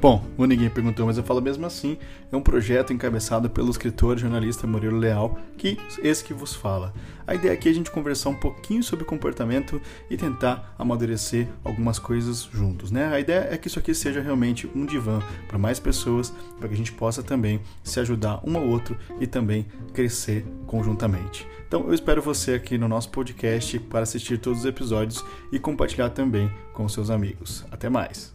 Bom, o Ninguém Perguntou, mas eu falo mesmo assim, é um projeto encabeçado pelo escritor e jornalista Murilo Leal, que esse que vos fala. A ideia aqui é a gente conversar um pouquinho sobre comportamento e tentar amadurecer algumas coisas juntos, né? A ideia é que isso aqui seja realmente um divã para mais pessoas, para que a gente possa também se ajudar um ao outro e também crescer conjuntamente. Então eu espero você aqui no nosso podcast para assistir todos os episódios e compartilhar também com seus amigos. Até mais!